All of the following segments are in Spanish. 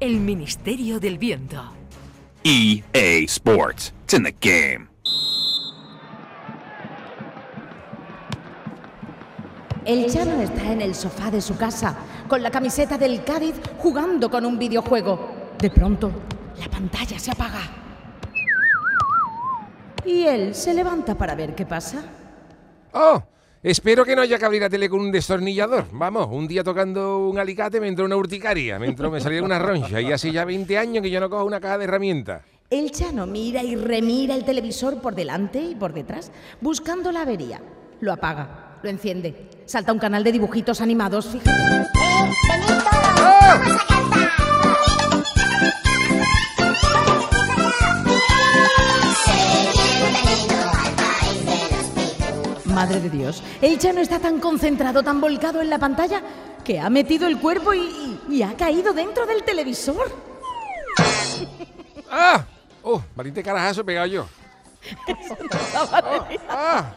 El Ministerio del Viento. EA Sports. It's in the game. El Chano está en el sofá de su casa, con la camiseta del Cádiz, jugando con un videojuego. De pronto, la pantalla se apaga. Y él se levanta para ver qué pasa. ¡Oh! Espero que no haya que abrir la tele con un destornillador. Vamos, un día tocando un alicate me entró una urticaria, me entró, me salió una roncha y hace ya 20 años que yo no cojo una caja de herramientas. El Chano mira y remira el televisor por delante y por detrás, buscando la avería. Lo apaga, lo enciende. Salta un canal de dibujitos animados, fíjate. Madre de Dios, el Chano está tan concentrado, tan volcado en la pantalla, que ha metido el cuerpo y, y- y ha caído dentro del televisor. ¡Ah! ¡Oh! Valiente carajazo he pegado yo. ¡Ah!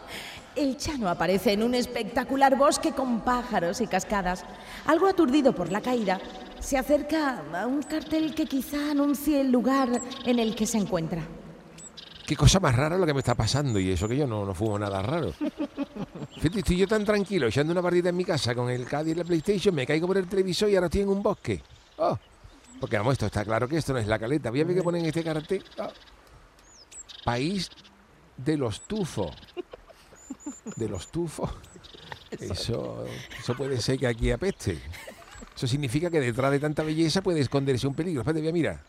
El Chano aparece en un espectacular bosque con pájaros y cascadas. Algo aturdido por la caída, se acerca a un cartel que quizá anuncie el lugar en el que se encuentra. Qué cosa más rara lo que me está pasando y eso que yo no, no fumo nada raro. Fíjate, estoy yo tan tranquilo echando una partida en mi casa con el Cádiz y la PlayStation, me caigo por el televisor y ahora estoy en un bosque. Oh, porque vamos, esto está claro que esto no es la caleta. Voy a ver qué ponen en este cartel. Oh. País de los tufos. De los tufos. Eso, eso puede ser que aquí apeste. Eso significa que detrás de tanta belleza puede esconderse un peligro. Espérate, voy a mirar.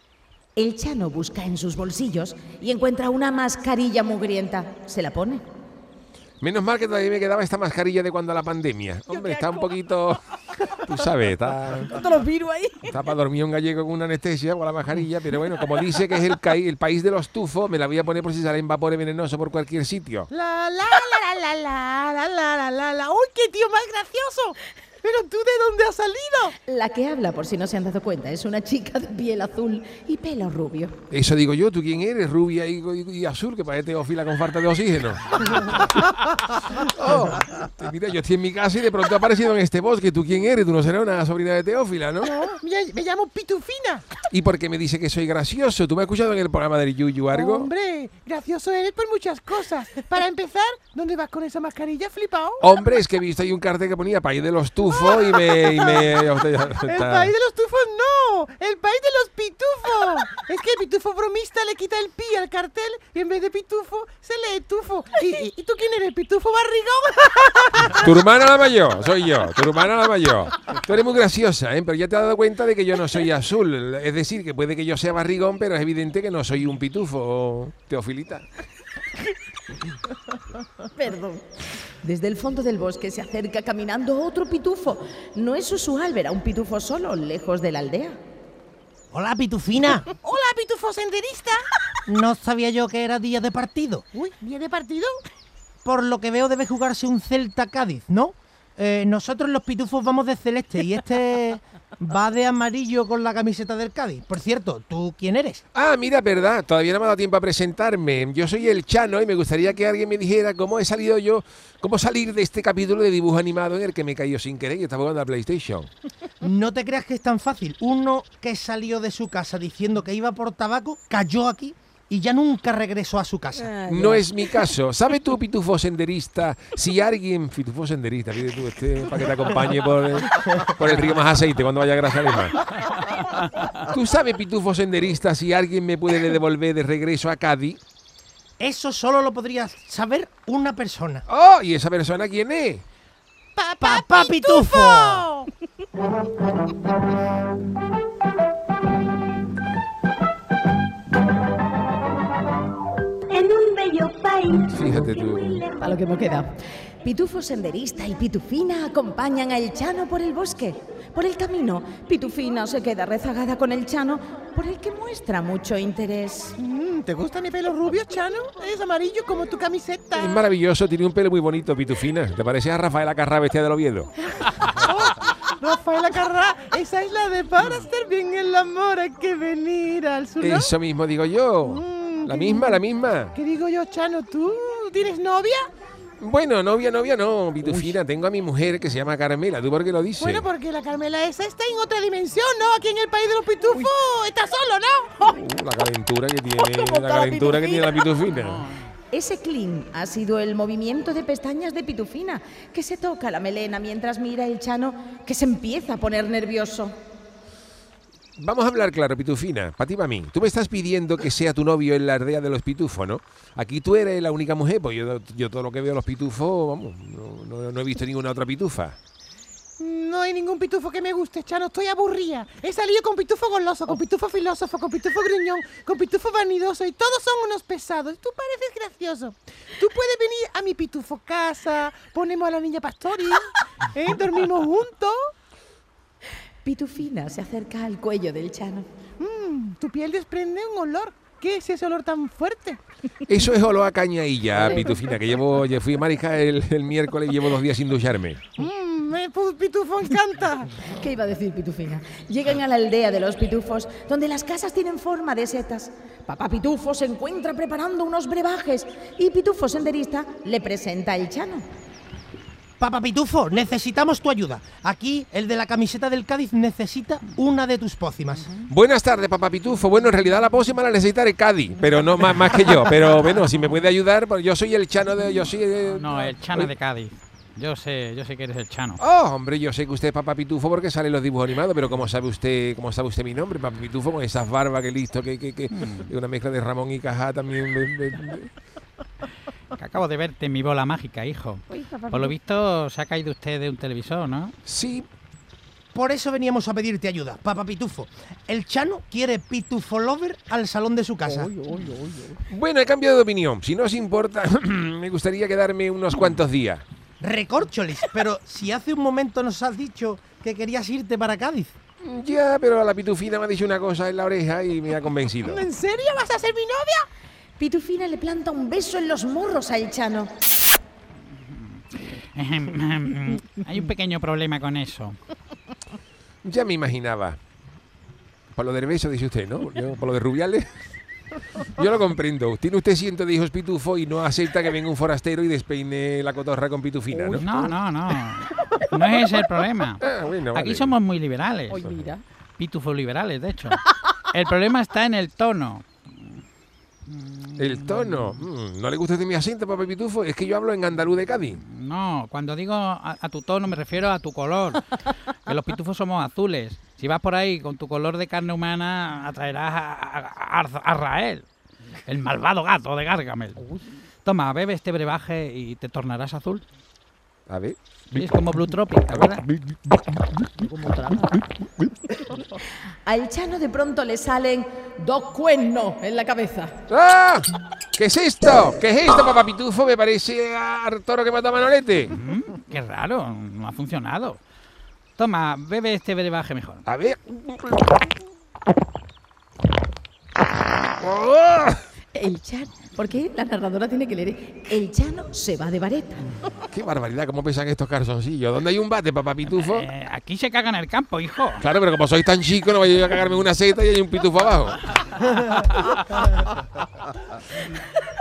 El Chano busca en sus bolsillos y encuentra una mascarilla mugrienta. Se la pone. Menos mal que todavía me quedaba esta mascarilla de cuando la pandemia. Hombre, está un poquito. Tú sabes, está, Todos los virus ahí. está para dormir un gallego con una anestesia con la mascarilla, pero bueno, como dice que es el, país de los tufos, me la voy a poner por si salen vapores venenosos por cualquier sitio. La la la la la la la la la la la. ¡Uy, qué tío más gracioso! ¿Pero tú de dónde has salido? La que habla, por si no se han dado cuenta, es una chica de piel azul y pelo rubio. Eso digo yo, ¿tú quién eres? Rubia y, y- y azul, que parece teófila con falta de oxígeno. Oh, mira, yo estoy en mi casa y de pronto he aparecido en este bosque. ¿Tú quién eres? Tú no serás una sobrina de teófila, ¿no? No, me, me llamo Pitufina. ¿Y por qué me dice que soy gracioso? ¿Tú me has escuchado en el programa del Yuyu algo? Hombre, gracioso eres por muchas cosas. Para empezar, ¿dónde vas con esa mascarilla, flipado? Hombre, es que he visto ahí un cartel que ponía país de los tufos y me... y me- El país de los tufos no, el país de los pitufos. Es que el pitufo bromista le quita el pi al cartel y en vez de pitufo se lee tufo. ¿Y, y- y tú quién eres? ¿Pitufo barrigón? Tu hermana la mayor, soy yo, tu hermana la mayor. Tú eres muy graciosa, ¿eh? pero ya te has dado cuenta de que yo no soy azul. Es decir, que puede que yo sea barrigón, pero es evidente que no soy un pitufo, teofilita. Perdón. Desde el fondo del bosque se acerca caminando otro pitufo. No es usual ver a un pitufo solo, lejos de la aldea. Hola, Pitufina. Hola, pitufo senderista. No sabía yo que era día de partido. Uy, ¿viene partido? Por lo que veo debe jugarse un Celta Cádiz, ¿no? Eh, nosotros los pitufos vamos de celeste y este va de amarillo con la camiseta del Cádiz. Por cierto, ¿tú quién eres? Ah, mira, verdad, todavía no me ha dado tiempo a presentarme. Yo soy el Chano y me gustaría que alguien me dijera cómo he salido yo, cómo salir de este capítulo de dibujo animado en el que me cayó sin querer y estaba jugando a PlayStation. No te creas que es tan fácil. Uno que salió de su casa diciendo que iba por tabaco, cayó aquí y ya nunca regresó a su casa. No es mi caso. ¿Sabes tú, pitufo senderista, si alguien, pitufo senderista, pide tú este para que te acompañe por el, por el río más aceite cuando vaya a Grazalema? ¿Tú sabes, pitufo senderista, si alguien me puede devolver de regreso a Cádiz? Eso solo lo podría saber una persona. ¡Oh! ¿Y esa persona quién es? ¡Papá Pitufo! en Fíjate tú. Para lo que me queda. Pitufo senderista y Pitufina acompañan a El Chano por el bosque. Por el camino, Pitufina se queda rezagada con el Chano, por el que muestra mucho interés. Mm, ¿Te gusta mi pelo rubio, Chano? Es amarillo como tu camiseta. Es maravilloso, tiene un pelo muy bonito, pitufina. ¿Te parece a Rafaela Carrá bestia del Oviedo? Rafaela Carrá, esa es la de para hacer bien el amor hay que venir al sur. ¿no? Eso mismo digo yo. Mm, La misma, la misma. ¿Qué digo yo, Chano? ¿Tú tienes novia? Bueno, novia, novia, no, Pitufina. Tengo a mi mujer que se llama Carmela. ¿Tú por qué lo dices? Bueno, porque la Carmela esa está en otra dimensión, ¿no? Aquí en el país de los pitufos está solo, ¿no? Uh, la calentura que tiene, la calentura que tiene la Pitufina. Ese clean ha sido el movimiento de pestañas de Pitufina, que se toca la melena mientras mira el Chano, que se empieza a poner nervioso. Vamos a hablar claro, Pitufina. Para ti, para mí. Tú me estás pidiendo que sea tu novio en la aldea de los pitufos, ¿no? Aquí tú eres la única mujer, pues yo, todo lo que veo de los pitufos, vamos, no, no- no he visto ninguna otra pitufa. No hay ningún pitufo que me guste, Chano. Estoy aburrida. He salido con pitufo goloso, con pitufo filósofo, con pitufo gruñón, con pitufo vanidoso y todos son unos pesados. Tú pareces gracioso. Tú puedes venir a mi pitufo casa, ponemos a la niña pastori, ¿eh? dormimos juntos. Pitufina se acerca al cuello del Chano. Mm, tu piel desprende un olor. ¿Qué es ese olor tan fuerte? Eso es olor a cañailla, Pitufina, que llevo, yo fui a Marija el, el miércoles y llevo dos días sin ducharme. Mm, me pu- pitufo encanta. ¿Qué iba a decir Pitufina? Llegan a la aldea de los pitufos, donde las casas tienen forma de setas. Papá Pitufo se encuentra preparando unos brebajes y Pitufo senderista le presenta el Chano. Papá Pitufo, necesitamos tu ayuda. Aquí, el de la camiseta del Cádiz necesita una de tus pócimas. Buenas tardes, papá Pitufo. Bueno, en realidad la próxima la necesitaré Cádiz, pero no más, más que yo. Pero bueno, si me puede ayudar, pues yo soy el chano de. Yo soy. eh, No, el Chano de Cádiz. Yo sé, yo sé que eres el Chano. Oh, hombre, yo sé que usted es papá Pitufo porque salen los dibujos animados, pero ¿cómo sabe usted, cómo sabe usted mi nombre, papá Pitufo, con esas barbas que listo, que, que, que Mm. una mezcla de Ramón y Cajá también. Que acabo de verte en mi bola mágica, hijo. Por lo visto se ha caído usted de un televisor, ¿no? Sí, Por eso veníamos a pedirte ayuda, Papá Pitufo. El Chano quiere Pitufo Lover al salón de su casa. bueno, he cambiado de opinión. Si no os importa, me gustaría quedarme unos cuantos días. Recorcholis, pero si hace un momento nos has dicho que querías irte para Cádiz. Ya, pero la pitufina me ha dicho una cosa en la oreja y me ha convencido. ¿En serio vas a ser mi novia? Pitufina le planta un beso en los morros al Chano. Hay un pequeño problema con eso. Ya me imaginaba. Por lo del beso, dice usted, ¿no? Por lo de Rubiales. Yo lo comprendo. Tiene usted ciento de hijos pitufo y no acepta que venga un forastero y despeine la cotorra con pitufina, ¿no? No, no, no. No es ese el problema. Ah, bueno, Aquí vale. somos muy liberales. mira. Pitufos liberales, de hecho. El problema está en el tono. El tono. Mm, ¿No le gusta de mi acento, papá pitufo? Es que yo hablo en andaluz de Cádiz. No, cuando digo a, a tu tono me refiero a tu color. Que los pitufos somos azules. Si vas por ahí con tu color de carne humana, atraerás a, a, a- a Rael, el malvado gato de Gargamel. Toma, bebe este brebaje y te tornarás azul. A ver. Es como Blue Tropic, ¿te acuerdas? Al Chano de pronto le salen dos cuernos en la cabeza. ¡Ah! ¿Qué es esto? ¿Qué es esto, papá pitufo? Me parece a toro que mató a Manolete. Mm, Qué raro, no ha funcionado. Toma, bebe este brebaje mejor. A ver. ¡Oh! Chano, porque la narradora tiene que leer, el Chano se va de vareta. ¡Qué barbaridad! ¿Cómo pesan estos calzoncillos? ¿Dónde hay un bate, papá pitufo? Eh, aquí se caga en el campo, hijo. Claro, pero como sois tan chico, no vaya a cagarme en una seta y hay un pitufo abajo.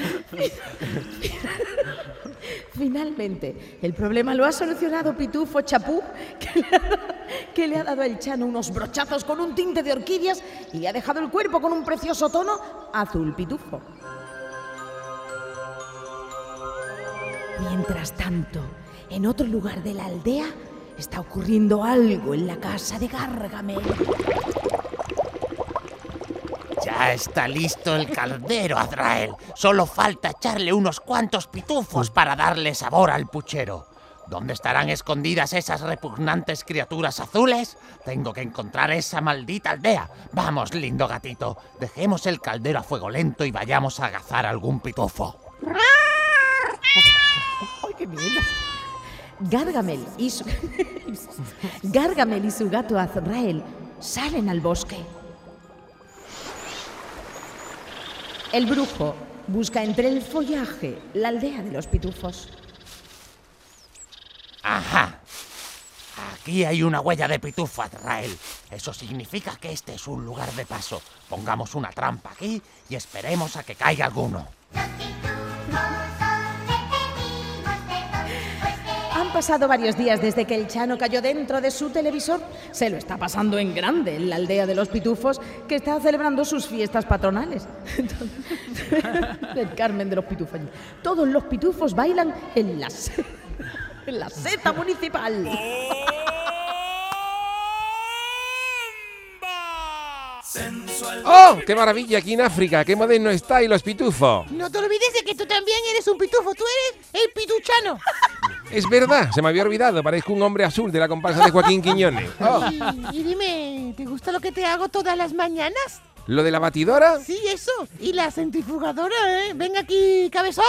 Finalmente, el problema lo ha solucionado Pitufo Chapú, que le, ha, dado al Chano unos brochazos con un tinte de orquídeas y le ha dejado el cuerpo con un precioso tono azul pitufo. Mientras tanto, en otro lugar de la aldea está ocurriendo algo en la casa de Gargamel. Ya está listo el caldero, Azrael. Solo falta echarle unos cuantos pitufos para darle sabor al puchero. ¿Dónde estarán escondidas esas repugnantes criaturas azules? Tengo que encontrar esa maldita aldea. Vamos, lindo gatito. Dejemos el caldero a fuego lento y vayamos a agazar algún pitufo. Gargamel y su... Gargamel y su gato Azrael salen al bosque. El brujo busca entre el follaje la aldea de los pitufos. Ajá. Aquí hay una huella de pitufo, Azrael. Eso significa que este es un lugar de paso. Pongamos una trampa aquí y esperemos a que caiga alguno. Pasado varios días desde que el Chano cayó dentro de su televisor. Se lo está pasando en grande en la aldea de los pitufos, que está celebrando sus fiestas patronales. el Carmen de los pitufos. Todos los pitufos bailan en la, se- en la seta municipal. ¡Oh! ¡Qué maravilla aquí en África! ¡Qué moderno está y los pitufos! No te olvides de que tú también eres un pitufo. Tú eres el pituchano. Es verdad, se me había olvidado, parezco un hombre azul de la comparsa de Joaquín Quiñones. Oh, Y, y dime, ¿te gusta lo que te hago todas las mañanas? ¿Lo de la batidora? Sí, eso. Y la centrifugadora, ¿eh? Venga aquí, cabezón.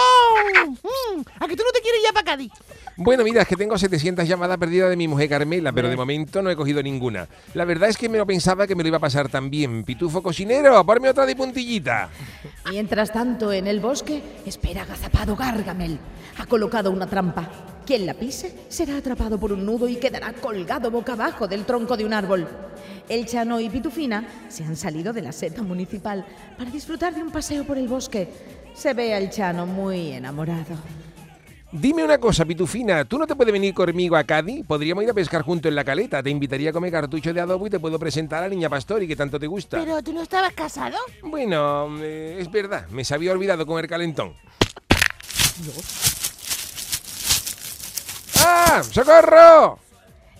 Mm, ¿A que tú no te quieres ya para Cádiz? Bueno, mira, es que tengo 700 llamadas perdidas de mi mujer Carmela, pero de momento no he cogido ninguna. La verdad es que me lo pensaba que me lo iba a pasar tan bien. Pitufo cocinero, ponme otra de puntillita. Mientras tanto, en el bosque, espera agazapado Gargamel. Ha colocado una trampa. Quien la pise será atrapado por un nudo y quedará colgado boca abajo del tronco de un árbol. El Chano y Pitufina se han salido de la seta municipal para disfrutar de un paseo por el bosque. Se ve al Chano muy enamorado. Dime una cosa, Pitufina, ¿tú no te puedes venir conmigo a Cádiz? Podríamos ir a pescar junto en la caleta. Te invitaría a comer cartucho de adobo y te puedo presentar a la niña Pastori, que tanto te gusta. Pero tú no estabas casado. Bueno, eh, es verdad, me se había olvidado comer calentón. ¡Socorro!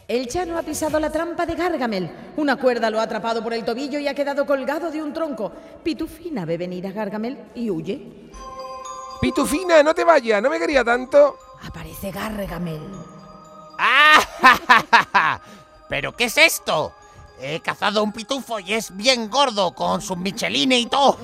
El Chano ha pisado la trampa de Gargamel. Una cuerda lo ha atrapado por el tobillo y ha quedado colgado de un tronco. Pitufina ve venir a Gargamel y huye. Pitufina, no te vayas, no me quería tanto. Aparece Gargamel. ¡Ah! ¿Pero qué es esto? He cazado un pitufo y es bien gordo, con sus michelines y todo.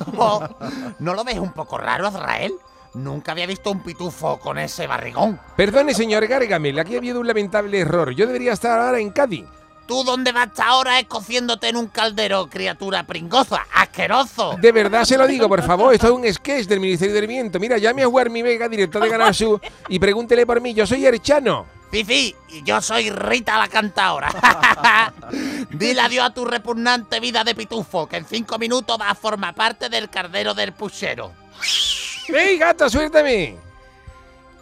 ¿No lo ves un poco raro, Azrael? Nunca había visto un pitufo con ese barrigón. Perdone, señor Gargamel, aquí ha habido un lamentable error. Yo debería estar ahora en Cádiz. ¿Tú dónde vas ahora escociéndote en un caldero, criatura pringosa? ¡Asqueroso! De verdad se lo digo, por favor, esto es un sketch del Ministerio del Viento. Mira, llame a Juan Mi Vega, director de Canal Sur, y pregúntele por mí. Yo soy Erchano. Fifi, y yo soy Rita la cantaora. Dile adiós a tu repugnante vida de pitufo, que en cinco minutos va a formar parte del cardero del puchero. ¡Ey, gato, suéltame!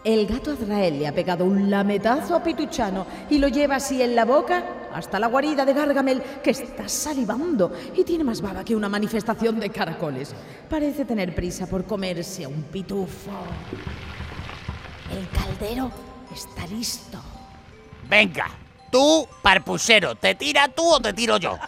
El gato Azrael le ha pegado un lametazo a Pituchano y lo lleva así en la boca hasta la guarida de Gargamel, que está salivando y tiene más baba que una manifestación de caracoles. Parece tener prisa por comerse a un pitufo. El caldero está listo. Venga, tú, parpuchero, ¿te tira tú o te tiro yo?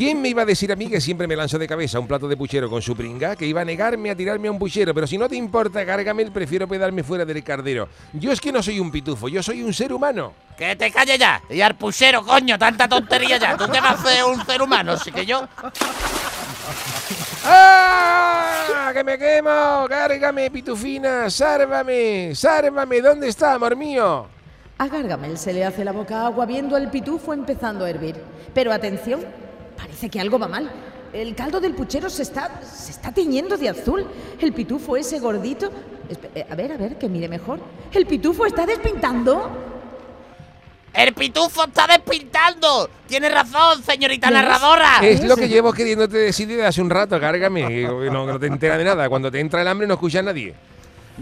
¿Quién me iba a decir a mí que siempre me lanzo de cabeza un plato de puchero con su pringa? Que iba a negarme a tirarme a un puchero, pero si no te importa, Gargamel, prefiero quedarme fuera del cardero. Yo es que no soy un pitufo, yo soy un ser humano. Que te calles ya. Y al puchero, coño, tanta tontería ya. ¿Tú qué vas a hacer un ser humano? Así que yo. ¡Ah! ¡Que me quemo! ¡Gárgame, pitufina! ¡Sárvame! ¡Sárvame! ¿Dónde está, amor mío? A Gargamel se le hace la boca agua viendo al pitufo empezando a hervir. Pero atención, parece que algo va mal. El caldo del puchero se está, se está tiñendo de azul. El pitufo ese gordito... Eh, a ver, a ver, que mire mejor. El pitufo está despintando. ¡El pitufo está despintando! Tiene razón, señorita narradora. Es lo que llevo queriéndote decir desde hace un rato, Gárgame. que No, no te enteras de nada. Cuando te entra el hambre no escucha a nadie.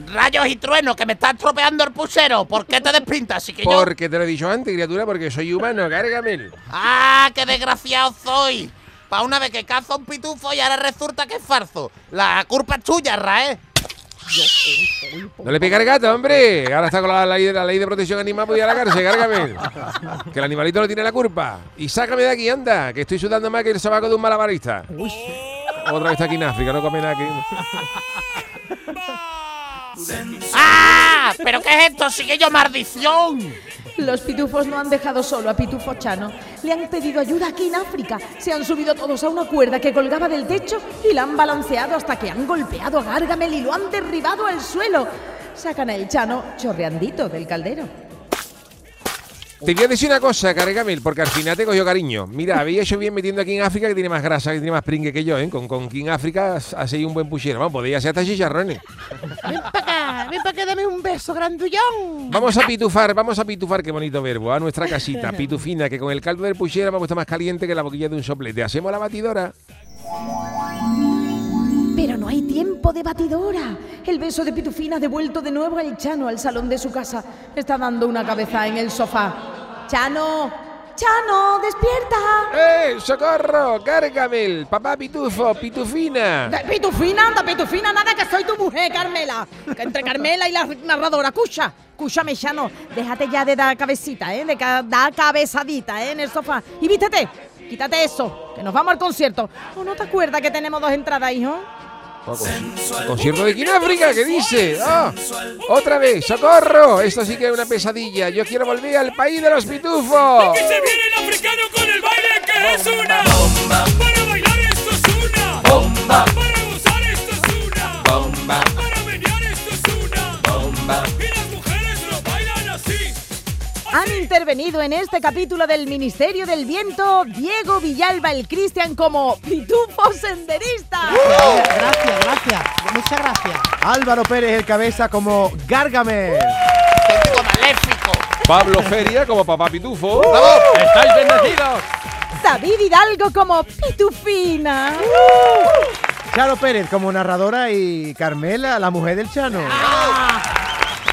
Rayos y truenos, que me está estropeando el puchero. ¿Por qué te despintas? Así que yo. Porque te lo he dicho antes, criatura, porque soy humano, Gárgame. ¡Ah, qué desgraciado soy! Pa' una vez que cazo un pitufo y ahora resulta que es farso. La culpa es tuya, Rae. No le pegue al gato, hombre. Ahora está con la ley de, la ley de protección animal, pues ir a la cárcel, Gárgame. Que el animalito no tiene la culpa. Y sácame de aquí, anda, que estoy sudando más que el sobaco de un malabarista. Otra vez está aquí en África, no come nada aquí. ¡Ah! ¿Pero qué es esto? ¡Sigue yo maldición! Los pitufos no han dejado solo a Pitufo Chano. Le han pedido ayuda aquí en África. Se han subido todos a una cuerda que colgaba del techo y la han balanceado hasta que han golpeado a Gargamel y lo han derribado al suelo. Sacan a el Chano chorreandito del caldero. Te voy a decir una cosa, Cargamel, porque al final te cogió cariño. Mira, había hecho bien metiendo aquí en África que tiene más grasa, que tiene más pringue que yo, ¿eh? Con, con en África seguido un buen puchero. Vamos, podría ser hasta chicharrones. Ven para acá, ven para acá, dame un beso grandullón. Vamos a pitufar, vamos a pitufar, qué bonito verbo, a nuestra casita, pitufina, que con el caldo del puchero me ha puesto más caliente que la boquilla de un soplete. Hacemos la batidora. Tiempo de batidora. El beso de Pitufina ha devuelto de nuevo al Chano al salón de su casa. Está dando una cabeza en el sofá. ¡Chano! ¡Chano! ¡Despierta! ¡Eh! ¡Socorro! ¡Gargamel! ¡Papá Pitufo! ¡Pitufina! De- ¡Pitufina! ¡Anda, Pitufina! ¡Nada que soy tu mujer, Carmela! Entre Carmela y la narradora, ¡cucha! Escúchame, Chano, déjate ya de dar cabecita, ¿eh? De ca- dar cabezadita, ¿eh? En el sofá. Y vístete, quítate eso, que nos vamos al concierto. ¿O no te acuerdas que tenemos dos entradas, hijo? ¿Concierto de Kináfrica? ¿Qué dice? ¡Ah! ¡Otra vez! ¡Socorro! Esto sí que es una pesadilla. Yo quiero volver al país de los pitufos. ¡Que se viene el africano con el baile que es una bomba! ¡Para bailar esto es una bomba! ¡Para gozar esto es una bomba! ¡Para menear esto es una bomba! Han intervenido en este capítulo del Ministerio del Viento Diego Villalba el Cristian como pitufo senderista. Gracias, gracias. Muchas gracias. Álvaro Pérez el cabeza como Gargamel. ¡Auténtico maléfico! Pablo Feria como papá pitufo. ¡Estáis bendecidos! David Hidalgo como pitufina. Charo Pérez como narradora y Carmela, la mujer del Chano.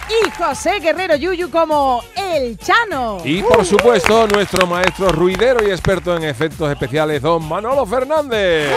Y José Guerrero Yuyu como el Chano. Y por supuesto, nuestro maestro ruidero y experto en efectos especiales, don Manolo Fernández.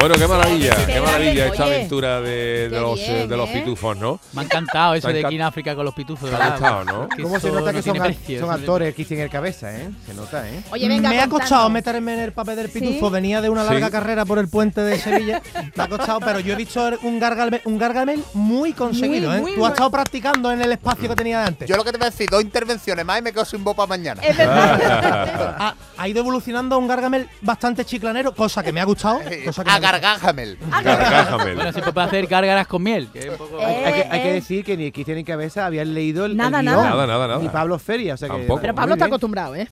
Bueno, qué maravilla, Qué maravilla esta oye. aventura de, los, eh, bien, de los ¿eh? pitufos, ¿no? Me ha encantado eso de aquí en África con los pitufos, verdad. gustado, ¿no? ¿Cómo se nota no que son, precio, actores que tienen el cabeza, eh? Se nota, eh. Oye, venga, me ha costado meterme en el papel del pitufo. ¿Sí? Venía de una larga Sí. carrera por el puente de Sevilla. Me ha costado, pero yo he visto un gargamel, un gargamel muy conseguido. Muy, ¿eh? muy Tú has estado practicando en el espacio que tenía de antes. Yo lo que te voy a decir, dos intervenciones más y me quedo sin para mañana. Es verdad. ha, ha ido evolucionando a un gargamel bastante chiclanero, cosa que me ha gustado. Cosa que gustado. Agargájamel. Gargájamel. Bueno, se puede hacer gárgaras con miel. que un poco- Hay, hay que, hay que Eh, eh. decir que ni Cristian ni Cabeza habían leído el, el Nada, guion, nada. Nada, nada, nada. Ni Pablo Feria, o sea que. Pero Pablo está acostumbrado, ¿eh?